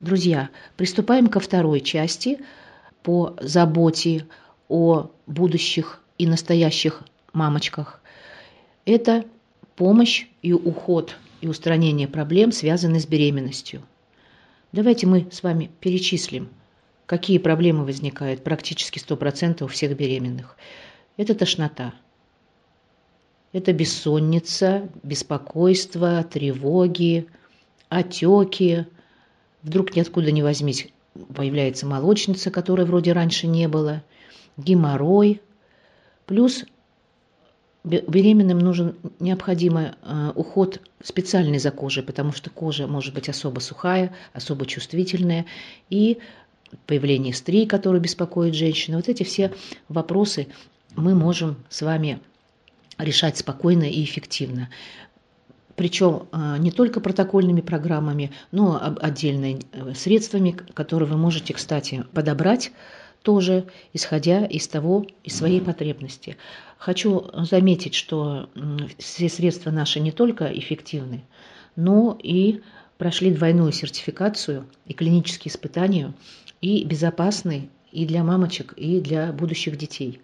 Друзья, приступаем ко второй части по заботе о будущих и настоящих мамочках. Это помощь и уход и устранение проблем, связанных с беременностью. Давайте мы с вами перечислим, какие проблемы возникают практически 100% у всех беременных. Это тошнота, это бессонница, беспокойство, тревоги, отеки, Вдруг ниоткуда не возьмись появляется молочница, которой вроде раньше не было, геморрой. Плюс беременным нужен необходимый э, уход специальный за кожей, потому что кожа может быть особо сухая, особо чувствительная, и появление стрий, которые беспокоят женщину. Вот эти все вопросы мы можем с вами решать спокойно и эффективно причем а, не только протокольными программами, но отдельными э, средствами, которые вы можете, кстати, подобрать тоже, исходя из того, из своей потребности. Хочу заметить, что все средства наши не только эффективны, но и прошли двойную сертификацию и клинические испытания, и безопасны и для мамочек, и для будущих детей.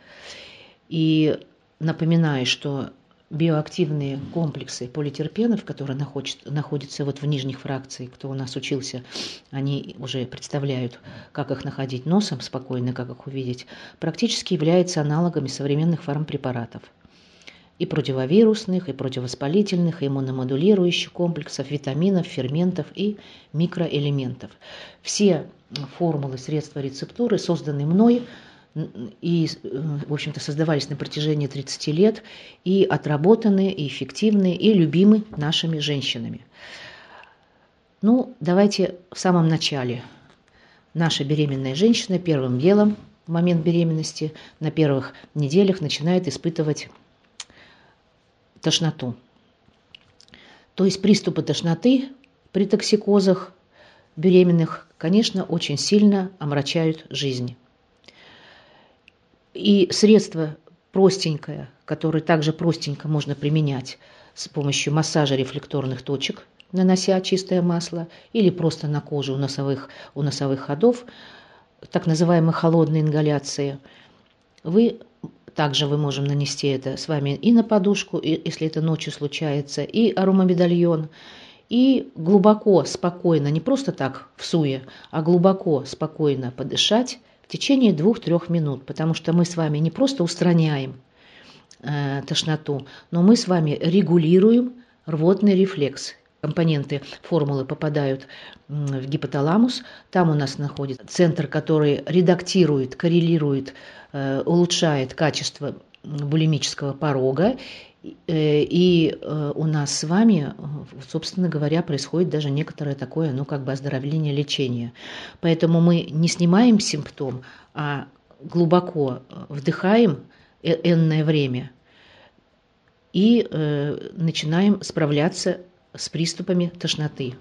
И напоминаю, что биоактивные комплексы политерпенов, которые находятся вот в нижних фракциях, кто у нас учился, они уже представляют, как их находить носом спокойно, как их увидеть, практически являются аналогами современных фармпрепаратов и противовирусных, и противовоспалительных, и иммуномодулирующих комплексов, витаминов, ферментов и микроэлементов. Все формулы, средства, рецептуры созданы мной и, в общем-то, создавались на протяжении 30 лет и отработаны, и эффективны, и любимы нашими женщинами. Ну, давайте в самом начале. Наша беременная женщина первым делом в момент беременности на первых неделях начинает испытывать тошноту. То есть приступы тошноты при токсикозах беременных, конечно, очень сильно омрачают жизнь. И средство простенькое, которое также простенько можно применять с помощью массажа рефлекторных точек, нанося чистое масло, или просто на кожу у носовых, у носовых ходов, так называемые холодные ингаляции. Вы также вы можем нанести это с вами и на подушку, и, если это ночью случается, и аромамедальон, и глубоко, спокойно, не просто так в суе, а глубоко, спокойно подышать в течение двух-трех минут, потому что мы с вами не просто устраняем э, тошноту, но мы с вами регулируем рвотный рефлекс. Компоненты формулы попадают в гипоталамус, там у нас находится центр, который редактирует, коррелирует, э, улучшает качество булимического порога и э, у нас с вами, собственно говоря, происходит даже некоторое такое, ну, как бы оздоровление лечения. Поэтому мы не снимаем симптом, а глубоко э, вдыхаем энное время и э, начинаем справляться с приступами тошноты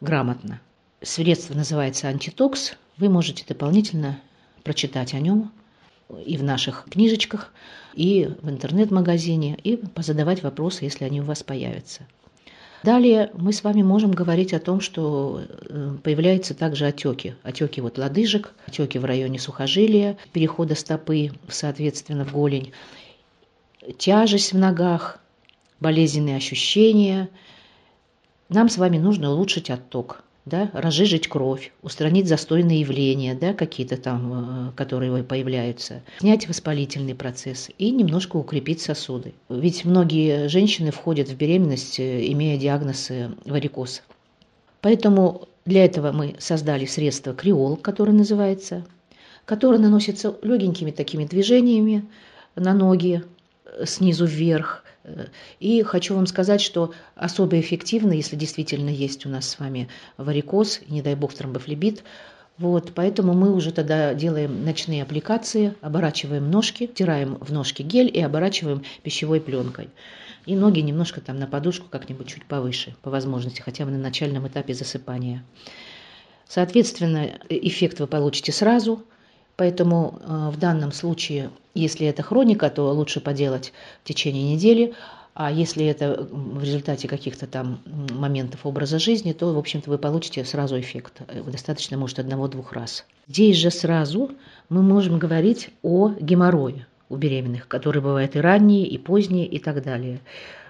грамотно. Средство называется антитокс. Вы можете дополнительно прочитать о нем и в наших книжечках, и в интернет-магазине, и позадавать вопросы, если они у вас появятся. Далее мы с вами можем говорить о том, что э, появляются также отеки. Отеки вот лодыжек, отеки в районе сухожилия, перехода стопы, соответственно, в голень, тяжесть в ногах, болезненные ощущения. Нам с вами нужно улучшить отток да, разжижить кровь, устранить застойные явления, да, какие-то там, э, которые появляются, снять воспалительный процесс и немножко укрепить сосуды. Ведь многие женщины входят в беременность, э, имея диагноз э, варикоз. Поэтому для этого мы создали средство криол, которое называется, которое наносится легенькими такими движениями на ноги, снизу вверх, и хочу вам сказать, что особо эффективно, если действительно есть у нас с вами варикоз, не дай бог тромбофлебит, вот, поэтому мы уже тогда делаем ночные аппликации, оборачиваем ножки, втираем в ножки гель и оборачиваем пищевой пленкой. И ноги немножко там на подушку как-нибудь чуть повыше, по возможности, хотя бы на начальном этапе засыпания. Соответственно, эффект вы получите сразу – Поэтому э, в данном случае, если это хроника, то лучше поделать в течение недели, А если это в результате каких-то там моментов образа жизни, то, в общем-то, вы получите сразу эффект. Достаточно, может, одного-двух раз. Здесь же сразу мы можем говорить о геморрое у беременных, которые бывают и ранние, и поздние, и так далее.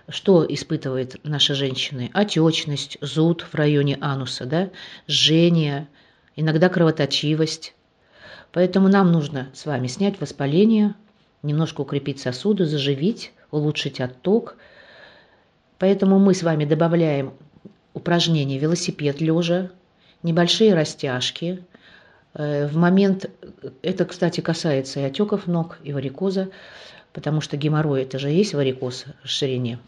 Что испытывают наши женщины? Отечность, зуд в районе ануса, да? жжение, иногда кровоточивость. Поэтому нам нужно с вами снять воспаление, немножко укрепить сосуды, заживить, улучшить отток. Поэтому мы с вами добавляем упражнения велосипед лежа, небольшие растяжки. Э, в момент, это, кстати, касается и отеков ног, и варикоза, потому что геморрой – это же есть варикоз, расширение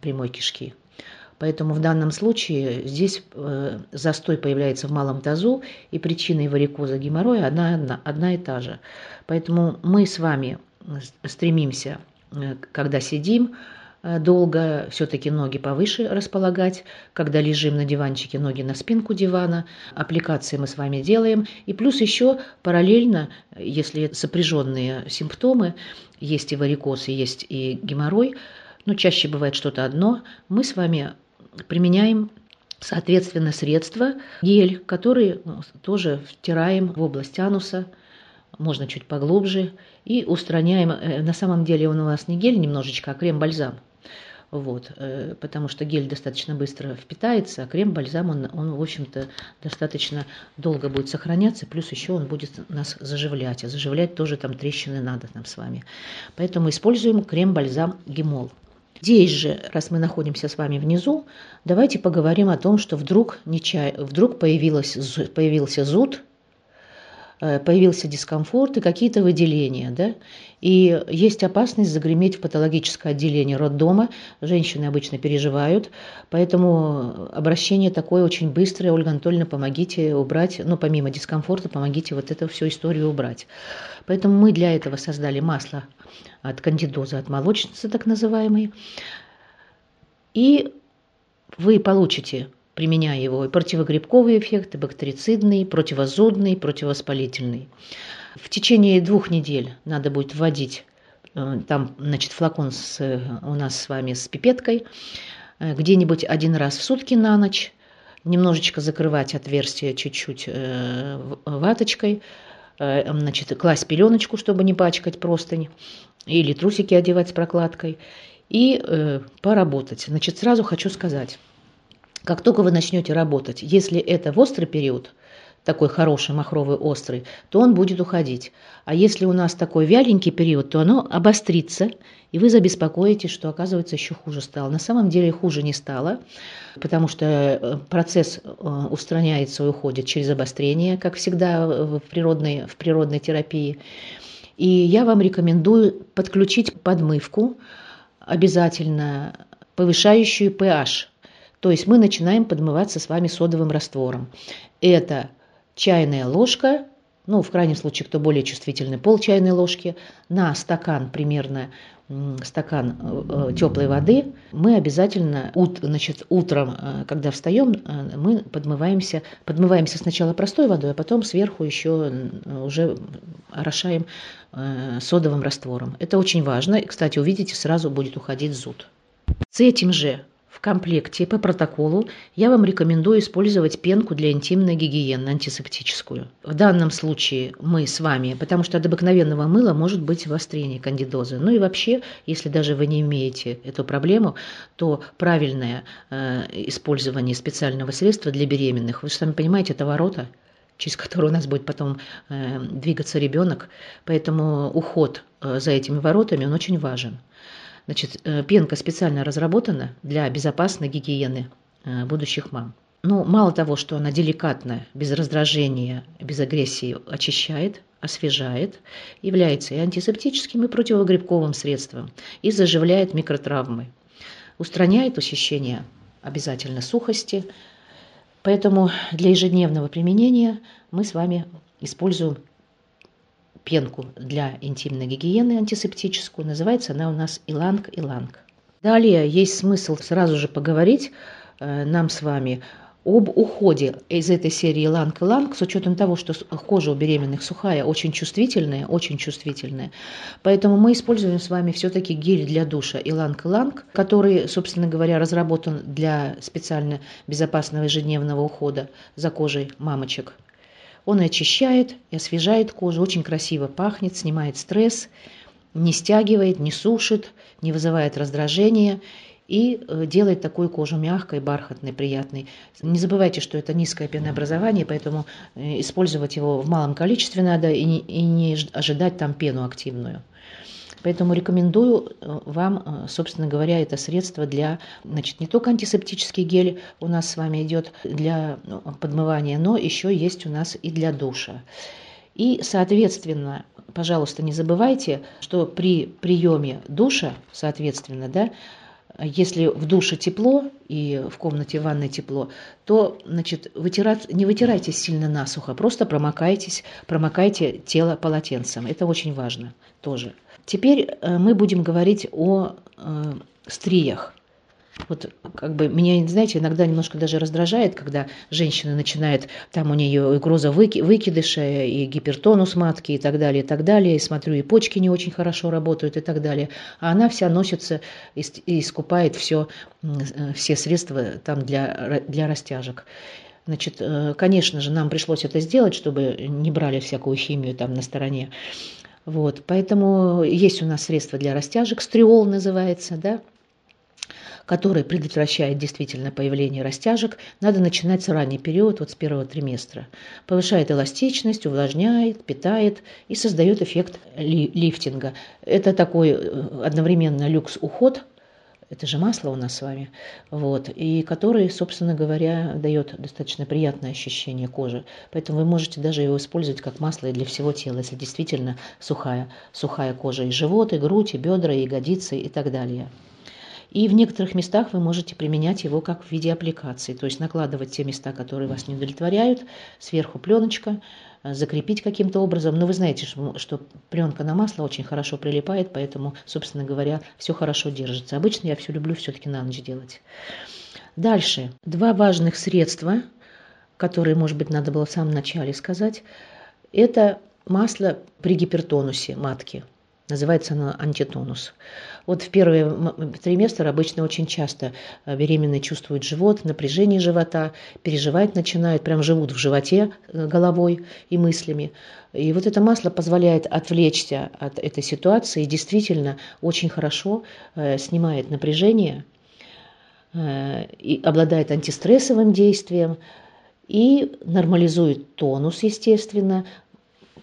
прямой кишки. Поэтому в данном случае здесь э, застой появляется в малом тазу, и причиной варикоза геморроя одна, одна, одна и та же. Поэтому мы с вами стремимся Э, когда сидим э, долго, все-таки ноги повыше располагать, когда лежим на диванчике, ноги на спинку дивана, аппликации мы с вами делаем. И плюс еще параллельно, если сопряженные симптомы, есть и варикоз, и есть и геморрой, но чаще бывает что-то одно, мы с вами применяем соответственно средства, гель, который ну, тоже втираем в область ануса, можно чуть поглубже, и устраняем, э, на самом деле он у нас не гель немножечко, а крем-бальзам. Вот, э, потому что гель достаточно быстро впитается, а крем-бальзам, он, он, в общем-то, достаточно долго будет сохраняться, плюс еще он будет нас заживлять, а заживлять тоже там трещины надо нам с вами. Поэтому используем крем-бальзам Гемол. Здесь же, раз мы находимся с вами внизу, давайте поговорим о том, что вдруг, нечай, вдруг появилось, появился зуд, появился дискомфорт и какие-то выделения, да, и есть опасность загреметь в патологическое отделение роддома. Женщины обычно переживают, поэтому обращение такое очень быстрое. Ольга Анатольевна, помогите убрать, ну, помимо дискомфорта, помогите вот эту всю историю убрать. Поэтому мы для этого создали масло от кандидоза, от молочницы так называемой. И вы получите применяя его, и противогрибковый эффект, и бактерицидный, и противозудный, и противовоспалительный. В течение двух недель надо будет вводить, э, там, значит, флакон с, у нас с вами с пипеткой, э, где-нибудь один раз в сутки на ночь, немножечко закрывать отверстие чуть-чуть э, ваточкой, значит, класть пеленочку, чтобы не пачкать простынь, или трусики одевать с прокладкой, и поработать. Значит, сразу хочу сказать, как только вы начнете работать, если это в острый период, такой хороший, махровый, острый, то он будет уходить. А если у нас такой вяленький период, то оно обострится, и вы забеспокоитесь, что, оказывается, еще хуже стало. На самом деле хуже не стало, потому что э, процесс э, устраняется и уходит через обострение, как всегда в природной, в природной терапии. И я вам рекомендую подключить подмывку, обязательно повышающую pH то есть мы начинаем подмываться с вами содовым раствором. Это чайная ложка, ну, в крайнем случае, кто более чувствительный, пол чайной ложки, на стакан примерно стакан э, теплой воды, мы обязательно ут, значит, утром, э, когда встаем, э, мы подмываемся, подмываемся сначала простой водой, а потом сверху еще уже орошаем содовым раствором. Это очень важно. И, кстати, увидите, сразу будет уходить зуд. С этим же в комплекте по протоколу я вам рекомендую использовать пенку для интимной гигиены, антисептическую. В данном случае мы с вами, потому что от обыкновенного мыла может быть обострение кандидоза. Ну и вообще, если даже вы не имеете эту проблему, то правильное э, использование специального средства для беременных, вы же сами понимаете, это ворота, через которые у нас будет потом э, двигаться ребенок. Поэтому уход э, за этими воротами, он очень важен. Значит, э, пенка специально разработана для безопасной гигиены э, будущих мам. Ну, мало того, что она деликатно, без раздражения, без агрессии очищает, освежает, является и антисептическим, и противогрибковым средством, и заживляет микротравмы. Устраняет ощущение обязательно сухости. Поэтому для ежедневного применения мы с вами используем пенку для интимной гигиены антисептическую. Называется она у нас иланг-иланг. Далее есть смысл сразу же поговорить э, нам с вами об уходе из этой серии иланг-иланг, с учетом того, что кожа у беременных сухая, очень чувствительная, очень чувствительная. Поэтому мы используем с вами все-таки гель для душа иланг иланг, который, собственно говоря, разработан для специально безопасного ежедневного ухода за кожей мамочек. Он очищает и освежает кожу, очень красиво пахнет, снимает стресс, не стягивает, не сушит, не вызывает раздражения и э, делает такую кожу мягкой, бархатной, приятной. Не забывайте, что это низкое пенообразование, поэтому э, использовать его в малом количестве надо и не, и не ожидать там пену активную. Поэтому рекомендую э, вам, собственно говоря, это средство для, значит, не только антисептический гель у нас с вами идет для ну, подмывания, но еще есть у нас и для душа. И, соответственно, пожалуйста, не забывайте, что при приеме душа, соответственно, да, если в душе тепло и в комнате ванной тепло, то значит, вытирать, не вытирайте сильно насухо, просто промокайтесь, промокайте тело полотенцем. Это очень важно тоже. Теперь э, мы будем говорить о э, стриях. Вот как бы меня, знаете, иногда немножко даже раздражает, когда женщина начинает, там у нее угроза выки, выкидыша, и гипертонус матки, и так далее, и так далее. И смотрю, и почки не очень хорошо работают, и так далее. А она вся носится и, и искупает все, все средства там для, для растяжек. Значит, э, конечно же, нам пришлось это сделать, чтобы не брали всякую химию там на стороне. Вот, поэтому есть у нас средства для растяжек, стриол называется, да, который предотвращает действительно появление растяжек, надо начинать с ранний период, вот с первого триместра. Повышает эластичность, увлажняет, питает и создает эффект ли, лифтинга. Это такой э, одновременно люкс-уход, это же масло у нас с вами, вот, и который, собственно говоря, дает достаточно приятное ощущение кожи. Поэтому вы можете даже его использовать как масло и для всего тела, если действительно сухая, сухая кожа. И живот, и грудь, и бедра, и ягодицы и так далее. И в некоторых местах вы можете применять его как в виде аппликации, то есть накладывать те места, которые вас не удовлетворяют, сверху пленочка, закрепить каким-то образом. Но вы знаете, что, что пленка на масло очень хорошо прилипает, поэтому, собственно говоря, все хорошо держится. Обычно я все люблю все-таки на ночь делать. Дальше. Два важных средства, которые, может быть, надо было в самом начале сказать, это масло при гипертонусе матки. Называется оно антитонус. Вот в первый триместр обычно очень часто э, беременные чувствуют живот, напряжение живота, переживать начинают, прям живут в животе э, головой и мыслями. И вот это масло позволяет отвлечься от этой ситуации и действительно очень хорошо э, снимает напряжение и обладает антистрессовым действием и нормализует тонус, естественно,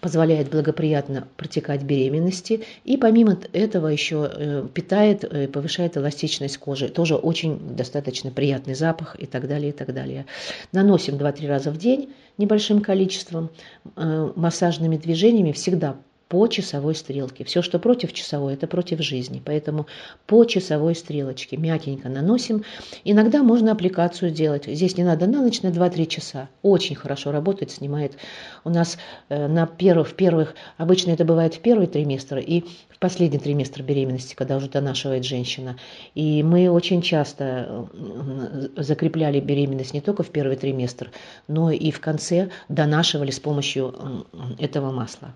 позволяет благоприятно протекать беременности и помимо этого еще э, питает, э, повышает эластичность кожи. Тоже очень достаточно приятный запах и так далее, и так далее. Наносим 2-3 раза в день небольшим количеством э, массажными движениями всегда по часовой стрелке. Все, что против часовой, это против жизни. Поэтому по часовой стрелочке мягенько наносим. Иногда можно аппликацию делать. Здесь не надо на ночь, на 2-3 часа. Очень хорошо работает, снимает. У нас э, на первых, в первых, обычно это бывает в первый триместр и в последний триместр беременности, когда уже донашивает женщина. И мы очень часто э, закрепляли беременность не только в первый триместр, но и в конце донашивали с помощью этого масла.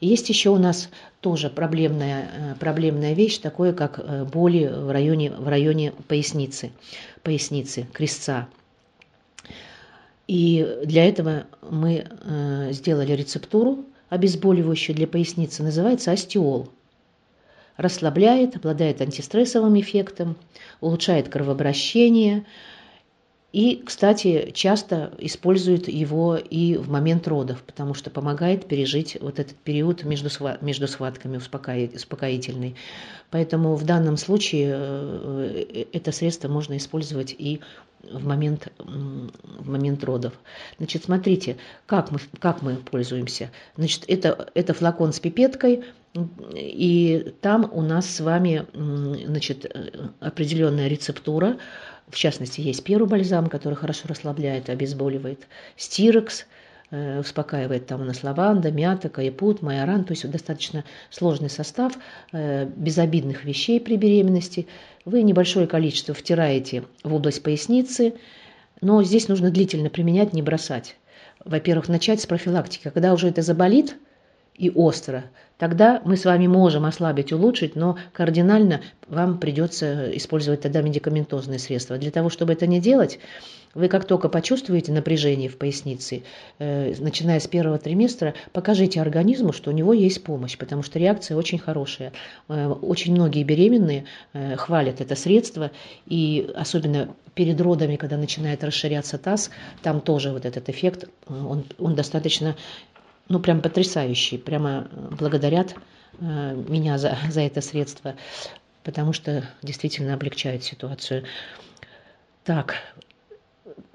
Есть еще у нас тоже проблемная, э, проблемная вещь, такое как э, боли в районе, в районе поясницы, поясницы, крестца. И для этого мы э, сделали рецептуру обезболивающую для поясницы, называется остеол. Расслабляет, обладает антистрессовым эффектом, улучшает кровообращение, и, кстати, часто используют его и в момент родов, потому что помогает пережить вот этот период между, между схватками успокоительный. Поэтому в данном случае э, это средство можно использовать и в момент, в момент родов. Значит, смотрите, как мы, как мы пользуемся. Значит, это, это флакон с пипеткой, и там у нас с вами значит, э, определенная рецептура, в частности, есть первый бальзам, который хорошо расслабляет, обезболивает. Стирекс э, успокаивает там у нас лаванда, мята, каепут, майоран. То есть достаточно сложный состав э, безобидных вещей при беременности. Вы небольшое количество втираете в область поясницы, Но здесь нужно длительно применять, не бросать. Во-первых, начать с профилактики. Когда уже это заболит и остро, тогда мы с вами можем ослабить, улучшить, но кардинально вам придется использовать тогда медикаментозные средства. Для того, чтобы это не делать, вы как только почувствуете напряжение в пояснице, э, начиная с первого триместра, покажите организму, что у него есть помощь, потому что реакция очень хорошая. Э, очень многие беременные э, хвалят это средство, и особенно перед родами, когда начинает расширяться таз, там тоже вот этот эффект, он, он достаточно, ну прям потрясающий, прямо благодарят меня за, за это средство, потому что действительно облегчает ситуацию. Так,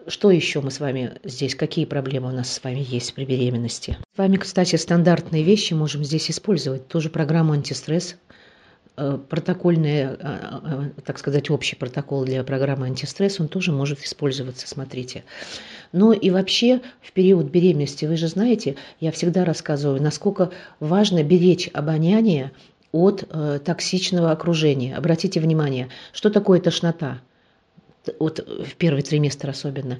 что еще мы с вами здесь, какие проблемы у нас с вами есть при беременности? С вами, кстати, стандартные вещи можем здесь использовать. Тоже программу антистресс, э, протокольный, э, э, так сказать, общий протокол для программы антистресс, он тоже может использоваться, смотрите. Но и вообще в период беременности, вы же знаете, я всегда рассказываю, насколько важно беречь обоняние от э, токсичного окружения. Обратите внимание, что такое тошнота? вот в первый триместр особенно,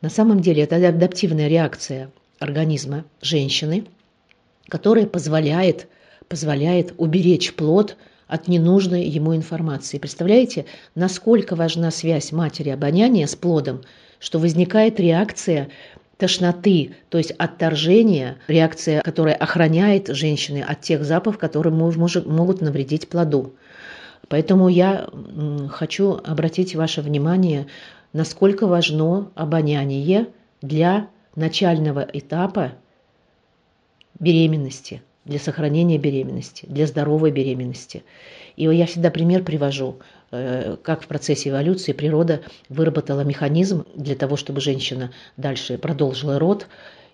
на самом деле это адаптивная реакция организма женщины, которая позволяет, позволяет уберечь плод от ненужной ему информации. Представляете, насколько важна связь матери обоняния с плодом, что возникает реакция тошноты, то есть отторжения, реакция, которая охраняет женщины от тех запахов, которые может, могут навредить плоду. Поэтому я хочу обратить ваше внимание, насколько важно обоняние для начального этапа беременности, для сохранения беременности, для здоровой беременности. И я всегда пример привожу, э, как в процессе эволюции природа выработала механизм для того, чтобы женщина дальше продолжила род,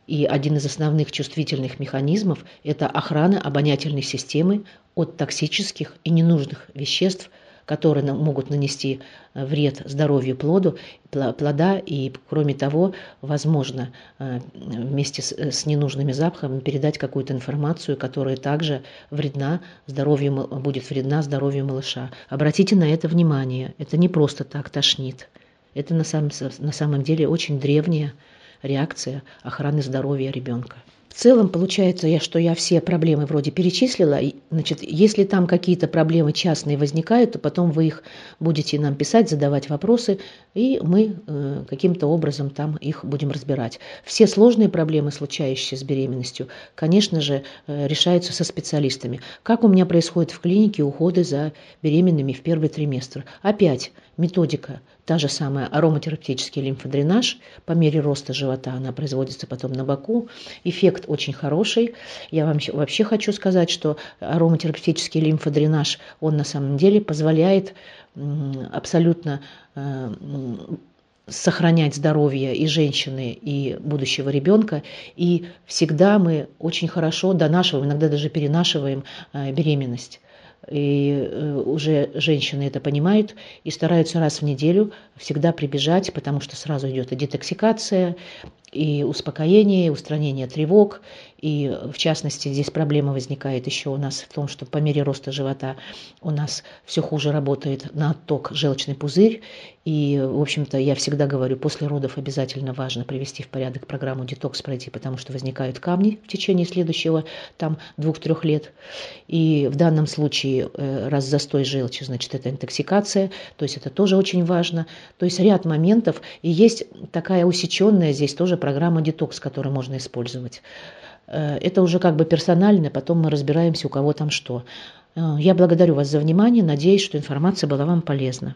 и один из основных чувствительных механизмов – это охрана обонятельной системы от токсических и ненужных веществ, которые могут нанести э, вред здоровью плоду, плода, и, кроме того, возможно, э, вместе с, с ненужными запахами передать какую-то информацию, которая также вредна здоровью, будет вредна здоровью малыша. Обратите на это внимание. Это не просто так тошнит. Это на самом, на самом деле очень древняя реакция охраны здоровья ребенка. В целом получается, я, что я все проблемы вроде перечислила. Значит, если там какие-то проблемы частные возникают, то потом вы их будете нам писать, задавать вопросы, и мы э, каким-то образом там их будем разбирать. Все сложные проблемы, случающиеся с беременностью, конечно же, э, решаются со специалистами. Как у меня происходит в клинике уходы за беременными в первый триместр? Опять методика та же самая ароматерапевтический лимфодренаж. По мере роста живота она производится потом на боку. Эффект очень хороший. Я вам вообще хочу сказать, что ароматерапевтический лимфодренаж, он на самом деле позволяет абсолютно э, сохранять здоровье и женщины, и будущего ребенка. И всегда мы очень хорошо донашиваем, иногда даже перенашиваем э, беременность и э, уже женщины это понимают и стараются раз в неделю всегда прибежать, потому что сразу идет и детоксикация, и успокоение, и устранение тревог, и в частности здесь проблема возникает еще у нас в том, что по мере роста живота у нас все хуже работает на отток желчный пузырь, и в общем-то я всегда говорю, после родов обязательно важно привести в порядок программу детокс пройти, потому что возникают камни в течение следующего там двух-трех лет, и в данном случае э, раз застой желчи, значит это интоксикация, то есть это тоже очень важно, то есть ряд моментов, и есть такая усеченная здесь тоже программа детокс, которую можно использовать. Э, это уже как бы персонально, потом мы разбираемся, у кого там что. Э, я благодарю вас за внимание, надеюсь, что информация была вам полезна.